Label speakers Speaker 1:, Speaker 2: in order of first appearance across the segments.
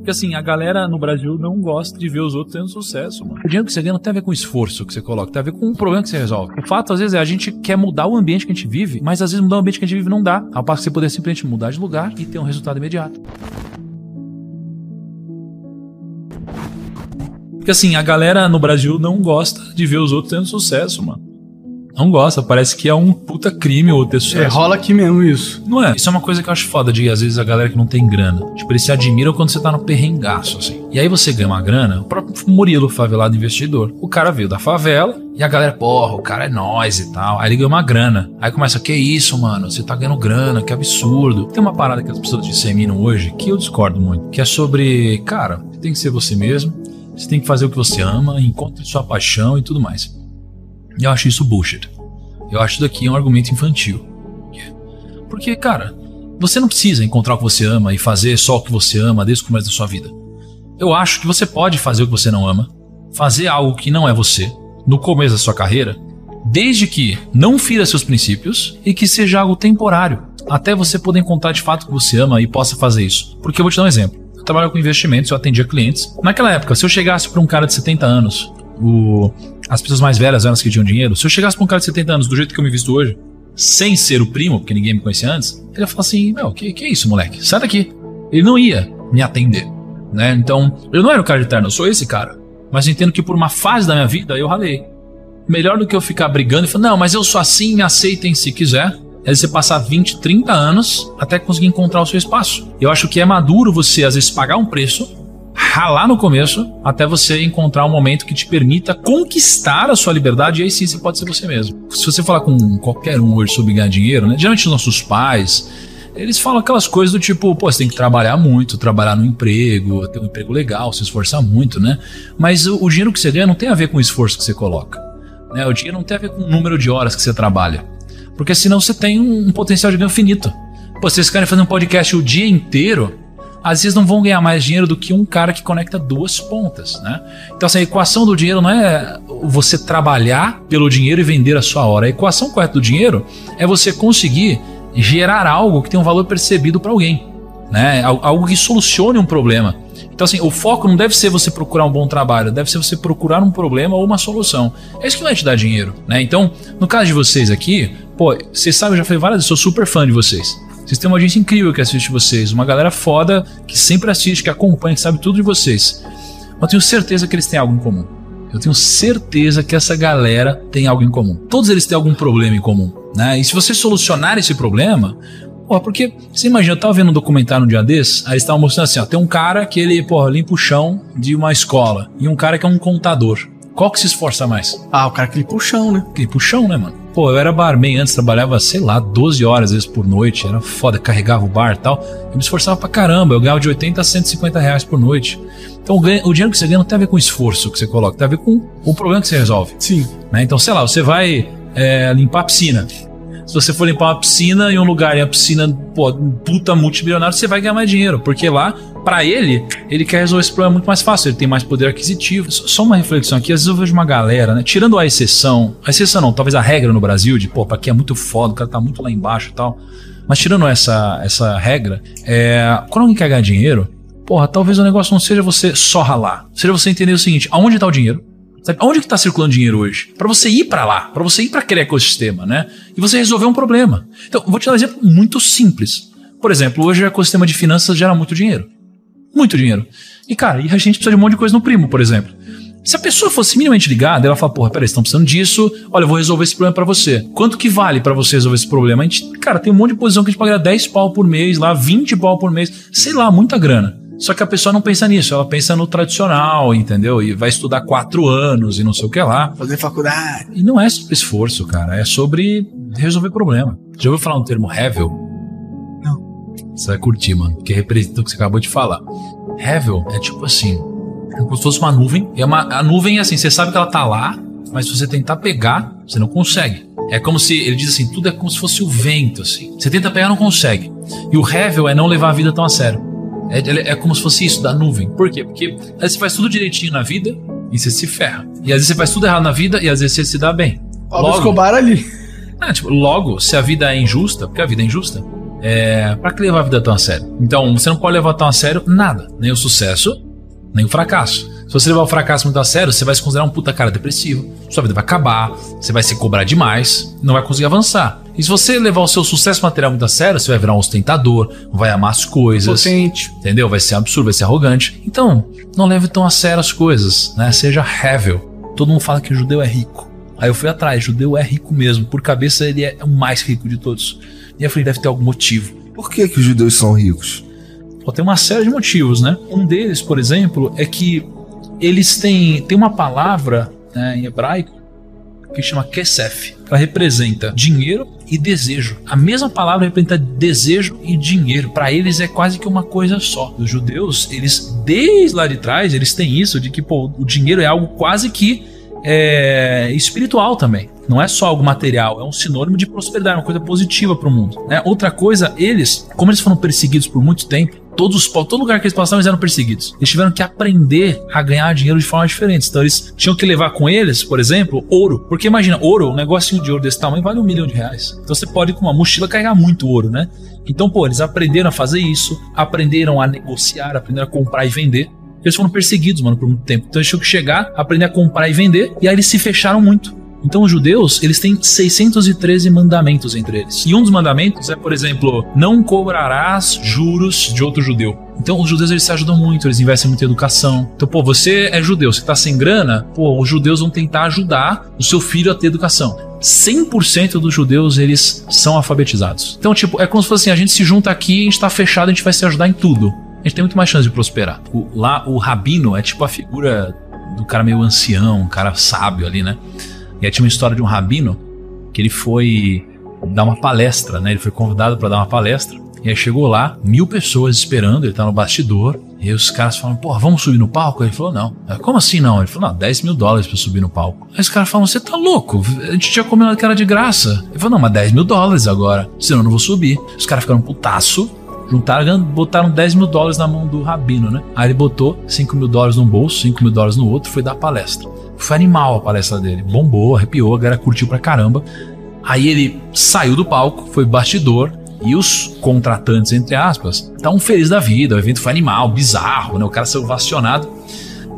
Speaker 1: Porque assim, a galera no Brasil não gosta de ver os outros tendo sucesso, mano. O dinheiro que você ganha não tem a ver com o esforço que você coloca, tem a ver com um problema que você resolve. O fato, às vezes, é a gente quer mudar o ambiente que a gente vive, mas às vezes mudar o ambiente que a gente vive não dá. Ao passo que você poder simplesmente mudar de lugar e ter um resultado imediato. Porque assim, a galera no Brasil não gosta de ver os outros tendo sucesso, mano não gosta. Parece que é um puta crime ou ter sucesso.
Speaker 2: É, rola aqui mesmo isso.
Speaker 1: Não é? Isso é uma coisa que eu acho foda de, às vezes, a galera que não tem grana. Tipo, eles se admiram quando você tá no perrengaço, assim. E aí você ganha uma grana, o próprio Murilo, favelado investidor. O cara veio da favela e a galera, porra, o cara é nós e tal. Aí ele ganha uma grana. Aí começa, que isso, mano? Você tá ganhando grana, que absurdo. Tem uma parada que as pessoas disseminam hoje que eu discordo muito, que é sobre, cara, tem que ser você mesmo. Você tem que fazer o que você ama, encontre sua paixão e tudo mais. Eu acho isso bullshit. Eu acho isso daqui um argumento infantil. Porque, cara, você não precisa encontrar o que você ama e fazer só o que você ama desde o começo da sua vida. Eu acho que você pode fazer o que você não ama, fazer algo que não é você, no começo da sua carreira, desde que não fira seus princípios e que seja algo temporário, até você poder encontrar de fato o que você ama e possa fazer isso. Porque eu vou te dar um exemplo. Eu trabalho com investimentos, eu atendia clientes. Naquela época, se eu chegasse para um cara de 70 anos o, as pessoas mais velhas eram as que tinham dinheiro. Se eu chegasse pra um cara de 70 anos, do jeito que eu me visto hoje, sem ser o primo, porque ninguém me conhecia antes, ele ia falar assim: Meu, que, que é isso, moleque? Sai daqui. Ele não ia me atender. Né? Então, eu não era o cara de terno, eu sou esse cara. Mas entendo que por uma fase da minha vida eu ralei. Melhor do que eu ficar brigando e falar, não, mas eu sou assim, me aceitem se quiser. É você passar 20, 30 anos até conseguir encontrar o seu espaço. Eu acho que é maduro você, às vezes, pagar um preço ralar no começo até você encontrar um momento que te permita conquistar a sua liberdade e aí sim você pode ser você mesmo. Se você falar com qualquer um hoje sobre ganhar dinheiro, né? Geralmente os nossos pais, eles falam aquelas coisas do tipo, pô, você tem que trabalhar muito, trabalhar no emprego, ter um emprego legal, se esforçar muito, né? Mas o, o dinheiro que você ganha não tem a ver com o esforço que você coloca. Né? O dinheiro não tem a ver com o número de horas que você trabalha. Porque senão você tem um, um potencial de ganho finito. Pô, vocês querem fazer um podcast o dia inteiro, às vezes não vão ganhar mais dinheiro do que um cara que conecta duas pontas, né? Então, assim, a equação do dinheiro não é você trabalhar pelo dinheiro e vender a sua hora. A equação correta do dinheiro é você conseguir gerar algo que tem um valor percebido para alguém, né? Algo que solucione um problema. Então, assim, o foco não deve ser você procurar um bom trabalho, deve ser você procurar um problema ou uma solução. É isso que vai te dar dinheiro, né? Então, no caso de vocês aqui, pô, vocês sabem, eu já falei várias vezes, sou super fã de vocês. Vocês têm uma audiência incrível que assiste vocês, uma galera foda que sempre assiste, que acompanha, que sabe tudo de vocês. Eu tenho certeza que eles têm algo em comum. Eu tenho certeza que essa galera tem algo em comum. Todos eles têm algum problema em comum, né? E se você solucionar esse problema, Porra, porque você imagina, eu tava vendo um documentário um dia desses, aí eles estavam mostrando assim, ó, tem um cara que ele, porra, limpa o chão de uma escola e um cara que é um contador. Qual que se esforça mais?
Speaker 2: Ah, o cara que limpa o chão, né?
Speaker 1: Que limpa o chão, né, mano? Pô, eu era barman antes, trabalhava, sei lá, 12 horas às vezes por noite, era foda, carregava o bar e tal. Eu me esforçava pra caramba, eu ganhava de 80 a 150 reais por noite. Então o, ganho, o dinheiro que você ganha não tem a ver com o esforço que você coloca, tem a ver com o problema que você resolve.
Speaker 2: Sim.
Speaker 1: Né? Então, sei lá, você vai é, limpar a piscina. Se você for limpar uma piscina em um lugar e a piscina, pô, puta multimilionário, você vai ganhar mais dinheiro. Porque lá, para ele, ele quer resolver esse problema muito mais fácil. Ele tem mais poder aquisitivo. Só uma reflexão aqui. Às vezes eu vejo uma galera, né? Tirando a exceção, a exceção não, talvez a regra no Brasil, de, pô, aqui é muito foda, o cara tá muito lá embaixo e tal. Mas tirando essa, essa regra, é, quando alguém quer ganhar dinheiro, porra, talvez o negócio não seja você só ralar. Seja você entender o seguinte: aonde tá o dinheiro? Sabe? Onde que está circulando dinheiro hoje? Para você ir para lá, para você ir para aquele ecossistema, né? E você resolver um problema. Então, vou te dar um exemplo muito simples. Por exemplo, hoje o ecossistema de finanças gera muito dinheiro. Muito dinheiro. E, cara, e a gente precisa de um monte de coisa no primo, por exemplo. Se a pessoa fosse minimamente ligada, ela fala, porra, peraí, estão precisando disso, olha, eu vou resolver esse problema para você. Quanto que vale para você resolver esse problema? A gente, cara, tem um monte de posição que a gente paga 10 pau por mês, lá, 20 pau por mês, sei lá, muita grana. Só que a pessoa não pensa nisso, ela pensa no tradicional, entendeu? E vai estudar quatro anos e não sei o que lá.
Speaker 2: Fazer faculdade.
Speaker 1: E não é sobre esforço, cara, é sobre resolver problema. Já ouviu falar um termo Hevel? Você vai curtir, mano, porque representa o que você acabou de falar. Hevel é tipo assim, é como se fosse uma nuvem. É uma, a nuvem é assim, você sabe que ela tá lá, mas se você tentar pegar, você não consegue. É como se, ele diz assim, tudo é como se fosse o vento, assim. Você tenta pegar, não consegue. E o Hevel é não levar a vida tão a sério. É, é, como se fosse isso, da nuvem. Por quê? Porque às vezes você faz tudo direitinho na vida e você se ferra. E às vezes você faz tudo errado na vida e às vezes você se dá bem.
Speaker 2: Pablo Escobar ali.
Speaker 1: É, tipo, logo, se a vida é injusta, porque a vida é injusta, é, pra que levar a vida tão a sério? Então, você não pode levar tão a sério nada, nem o sucesso, nem o fracasso. Se você levar o fracasso muito a sério, você vai se considerar um puta cara depressivo, sua vida vai acabar, você vai se cobrar demais, não vai conseguir avançar. E se você levar o seu sucesso material muito a sério, você vai virar um ostentador, vai amar as coisas.
Speaker 2: Potente.
Speaker 1: Entendeu? Vai ser absurdo, vai ser arrogante. Então, não leve tão a sério as coisas, né? Seja hevel. Todo mundo fala que o judeu é rico. Aí eu fui atrás, judeu é rico mesmo. Por cabeça, ele é o mais rico de todos. E eu falei, deve ter algum motivo.
Speaker 3: Por que, que os judeus são ricos?
Speaker 1: Pô, tem uma série de motivos, né? Um deles, por exemplo, é que eles têm, têm uma palavra né, em hebraico que chama kesef. Ela representa dinheiro e desejo. A mesma palavra representa desejo e dinheiro. Para eles é quase que uma coisa só. Os judeus, eles desde lá de trás, eles têm isso de que pô, o dinheiro é algo quase que é, espiritual também. Não é só algo material, é um sinônimo de prosperidade, uma coisa positiva para o mundo. Né? Outra coisa, eles, como eles foram perseguidos por muito tempo, todos os todo lugar que eles passavam eles eram perseguidos. Eles tiveram que aprender a ganhar dinheiro de forma diferente. Então eles tinham que levar com eles, por exemplo, ouro. Porque imagina, ouro, um negocinho de ouro desse tamanho vale um milhão de reais. Então você pode com uma mochila carregar muito ouro, né? Então, pô, eles aprenderam a fazer isso, aprenderam a negociar, aprenderam a comprar e vender. Eles foram perseguidos, mano, por muito tempo. Então eles tinham que chegar, aprender a comprar e vender, e aí eles se fecharam muito. Então os judeus, eles têm 613 mandamentos entre eles. E um dos mandamentos é, por exemplo, não cobrarás juros de outro judeu. Então os judeus eles se ajudam muito, eles investem muito em educação. Então, pô, você é judeu, você tá sem grana, pô, os judeus vão tentar ajudar o seu filho a ter educação. 100% dos judeus eles são alfabetizados. Então, tipo, é como se fosse assim, a gente se junta aqui, a gente tá fechado, a gente vai se ajudar em tudo. A gente tem muito mais chance de prosperar. O, lá o rabino é tipo a figura do cara meio ancião, um cara sábio ali, né? E aí tinha uma história de um rabino que ele foi dar uma palestra, né? Ele foi convidado para dar uma palestra. E aí chegou lá, mil pessoas esperando, ele tá no bastidor. E os caras falam, porra, vamos subir no palco? Ele falou, não. Como assim não? Ele falou, não, 10 mil dólares pra subir no palco. Aí os caras falam, você tá louco? A gente tinha combinado que era de graça. Ele falou, não, mas 10 mil dólares agora, senão eu não vou subir. Os caras ficaram putaço, juntaram, botaram 10 mil dólares na mão do rabino, né? Aí ele botou 5 mil dólares num bolso, 5 mil dólares no outro, foi dar palestra. Foi animal a palestra dele. Bombou, arrepiou, a galera curtiu pra caramba. Aí ele saiu do palco, foi bastidor, e os contratantes, entre aspas, estavam felizes da vida. O evento foi animal, bizarro, né? O cara saiu vacionado.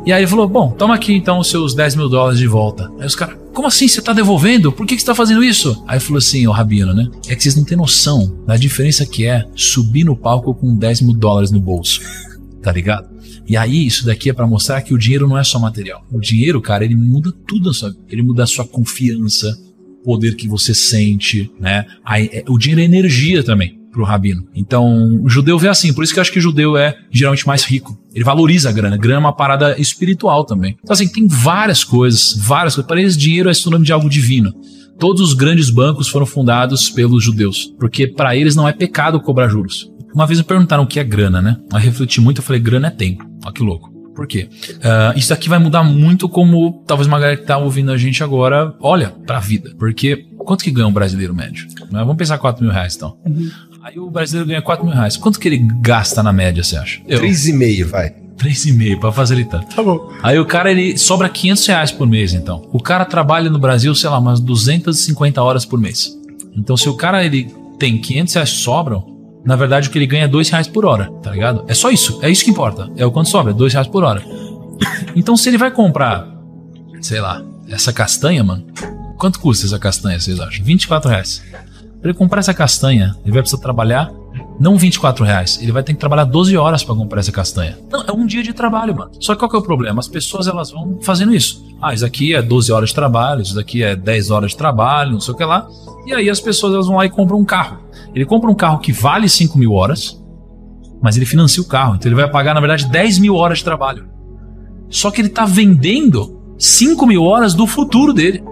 Speaker 1: E aí ele falou: Bom, toma aqui então os seus 10 mil dólares de volta. Aí os caras, como assim? Você tá devolvendo? Por que, você tá fazendo isso? Aí falou assim: Ô Rabino, né? É que vocês não têm noção da diferença que é subir no palco com 10 mil dólares no bolso. Tá ligado? E aí, isso daqui é para mostrar que o dinheiro não é só material. O dinheiro, cara, ele muda tudo na sua vida. Ele muda a sua confiança, o poder que você sente, né? Aí, é, o dinheiro é energia também pro rabino. Então, o judeu vê assim, por isso que eu acho que o judeu é geralmente mais rico. Ele valoriza a grana. A grana é uma parada espiritual também. Então, assim, tem várias coisas, várias coisas. Para eles, dinheiro é sinônimo de algo divino. Todos os grandes bancos foram fundados pelos judeus, porque para eles não é pecado cobrar juros. Uma vez me perguntaram o que é grana, né? Eu refleti muito, eu falei, grana é tempo. Olha que louco. Por quê? Uh, isso aqui vai mudar muito como talvez uma galera que tá ouvindo a gente agora olha pra vida. Porque quanto que ganha um brasileiro médio? Né? Vamos pensar 4 mil reais então. Uhum. Aí o brasileiro ganha 4 mil reais. Quanto que ele gasta na média, você acha?
Speaker 3: 3,5, vai.
Speaker 1: 3,5 pra facilitar.
Speaker 2: Tá bom.
Speaker 1: Aí o cara, ele sobra 500 reais por mês, então. O cara trabalha no Brasil, sei lá, umas 250 horas por mês. Então se o cara, ele tem 500 reais sobram, na verdade, o que ele ganha é dois reais por hora, tá ligado? É só isso. É isso que importa. É o quanto sobra, é dois reais por hora. Então, se ele vai comprar, sei lá, essa castanha, mano, quanto custa essa castanha, vocês acham? 24 reais. Pra ele comprar essa castanha, ele vai precisar trabalhar não 24 reais, ele vai ter que trabalhar 12 horas para comprar essa castanha. Não, é um dia de trabalho, mano. Só que qual que é o problema? As pessoas elas vão fazendo isso. Ah, isso aqui é 12 horas de trabalho, isso daqui é 10 horas de trabalho, não sei o que lá. E aí as pessoas elas vão lá e compram um carro. Ele compra um carro que vale 5 mil horas, mas ele financia o carro. Então ele vai pagar, na verdade, 10 mil horas de trabalho. Só que ele está vendendo 5 mil horas do futuro dele.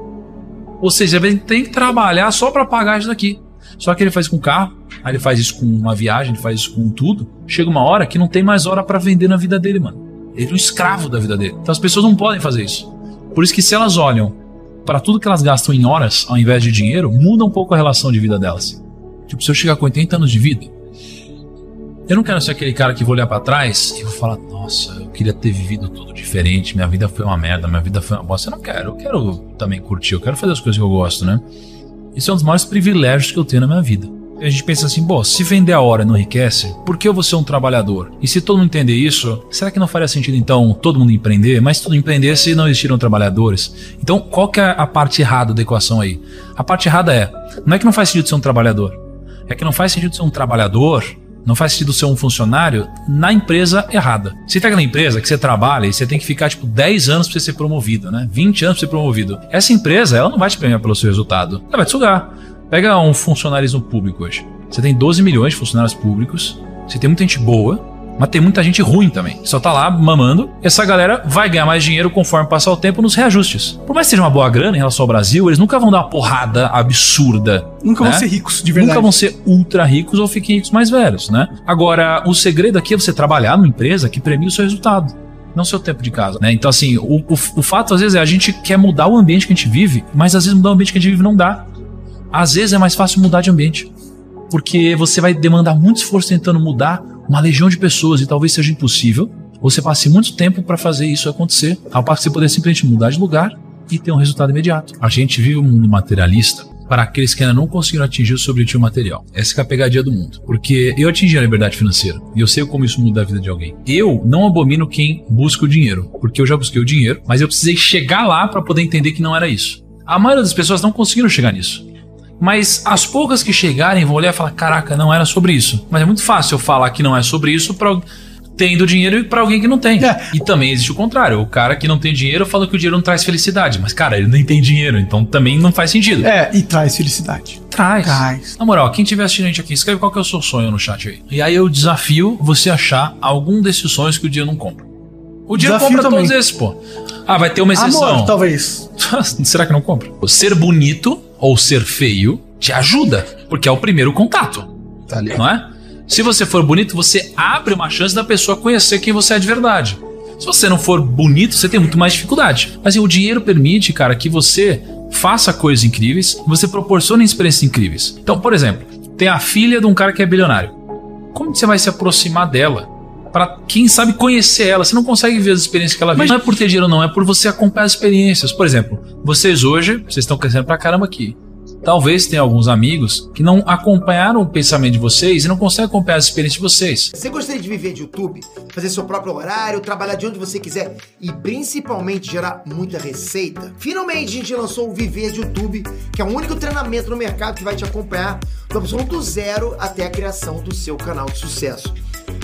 Speaker 1: Ou seja, ele tem que trabalhar só para pagar isso daqui. Só que ele faz com carro, aí ele faz isso com uma viagem, ele faz isso com tudo. Chega uma hora que não tem mais hora para vender na vida dele, mano. Ele é um escravo da vida dele. Então as pessoas não podem fazer isso. Por isso que se elas olham para tudo que elas gastam em horas ao invés de dinheiro, muda um pouco a relação de vida delas. Tipo, se eu chegar com 80 anos de vida, Eu não quero ser aquele cara que vou olhar pra trás e vou falar, nossa, eu queria ter vivido tudo diferente, minha vida foi uma merda, minha vida foi uma bosta. Eu não quero, eu quero também curtir, eu quero fazer as coisas que eu gosto, né? Isso é um dos maiores privilégios que eu tenho na minha vida. A gente pensa assim, bom, se vender a hora não enriquece, por que eu vou ser um trabalhador? E se todo mundo entender isso, será que não faria sentido então todo mundo empreender? Mas se todo empreender se não existiram trabalhadores? Então, qual que é a parte errada da equação aí? A parte errada é, não é que não faz sentido ser um trabalhador, é que não faz sentido ser um trabalhador não faz sentido ser um funcionário na empresa errada. Você pega na empresa que você trabalha e você tem que ficar tipo 10 anos para você ser promovido, né? 20 anos para ser promovido. Essa empresa, ela não vai te premiar pelo seu resultado. Ela vai te sugar. Pega um funcionarismo público hoje. Você tem 12 milhões de funcionários públicos, você tem muita gente boa, mas tem muita gente ruim também. Só tá lá mamando. Essa galera vai ganhar mais dinheiro conforme passar o tempo nos reajustes. Por mais que seja uma boa grana em relação ao Brasil, eles nunca vão dar uma porrada absurda.
Speaker 2: Nunca
Speaker 1: né?
Speaker 2: vão ser ricos, de verdade.
Speaker 1: Nunca vão ser ultra ricos ou fiquem ricos mais velhos, né? Agora, o segredo aqui é você trabalhar numa empresa que premia o seu resultado. Não seu tempo de casa, né? Então, assim, o, o, o fato, às vezes, é a gente quer mudar o ambiente que a gente vive, mas às vezes mudar o ambiente que a gente vive não dá. Às vezes é mais fácil mudar de ambiente. Porque você vai demandar muito esforço tentando mudar uma legião de pessoas e talvez seja impossível. Você passe muito tempo para fazer isso acontecer, ao passo que você poder simplesmente mudar de lugar e ter um resultado imediato. A gente vive um mundo materialista para aqueles que ainda não conseguiram atingir o seu objetivo material. Essa é a pegadinha do mundo. Porque eu atingi a liberdade financeira e eu sei como isso muda a vida de alguém. Eu não abomino quem busca o dinheiro, porque eu já busquei o dinheiro, mas eu precisei chegar lá para poder entender que não era isso. A maioria das pessoas não conseguiram chegar nisso. Mas as poucas que chegarem vão olhar e falar: caraca, não era sobre isso. Mas é muito fácil eu falar que não é sobre isso para tendo dinheiro e para alguém que não tem.
Speaker 2: É.
Speaker 1: E também existe o contrário. O cara que não tem dinheiro fala que o dinheiro não traz felicidade. Mas, cara, ele nem tem dinheiro, então também não faz sentido.
Speaker 2: É, e traz felicidade.
Speaker 1: Traz.
Speaker 2: Traz.
Speaker 1: Na moral, quem tiver assistindo a gente aqui, escreve qual que é o seu sonho no chat aí. E aí eu desafio você achar algum desses sonhos que o dinheiro não compra. O dinheiro
Speaker 2: Desafio
Speaker 1: compra
Speaker 2: também.
Speaker 1: todos esses, pô. Ah, vai ter uma exceção.
Speaker 2: Amor, talvez.
Speaker 1: Será que não compra? Ser bonito ou ser feio te ajuda, porque é o primeiro contato,
Speaker 3: Tá
Speaker 1: não é? Se você for bonito, você abre uma chance da pessoa conhecer quem você é de verdade. Se você não for bonito, você tem muito mais dificuldade. Mas o dinheiro permite, cara, que você faça coisas incríveis, você proporcione experiências incríveis. Então, por exemplo, tem a filha de um cara que é bilionário. Como você vai se aproximar dela? Pra quem sabe conhecer ela, você não consegue ver as experiências que ela vive. Não é por ter dinheiro, não, é por você acompanhar as experiências. Por exemplo, vocês hoje, vocês estão crescendo pra caramba aqui. Talvez tenha alguns amigos que não acompanharam o pensamento de vocês e não conseguem acompanhar as experiências de vocês.
Speaker 4: Você gostaria de viver de YouTube, fazer seu próprio horário, trabalhar de onde você quiser e principalmente gerar muita receita? Finalmente a gente lançou o Viver de YouTube, que é o único treinamento no mercado que vai te acompanhar do absoluto zero até a criação do seu canal de sucesso.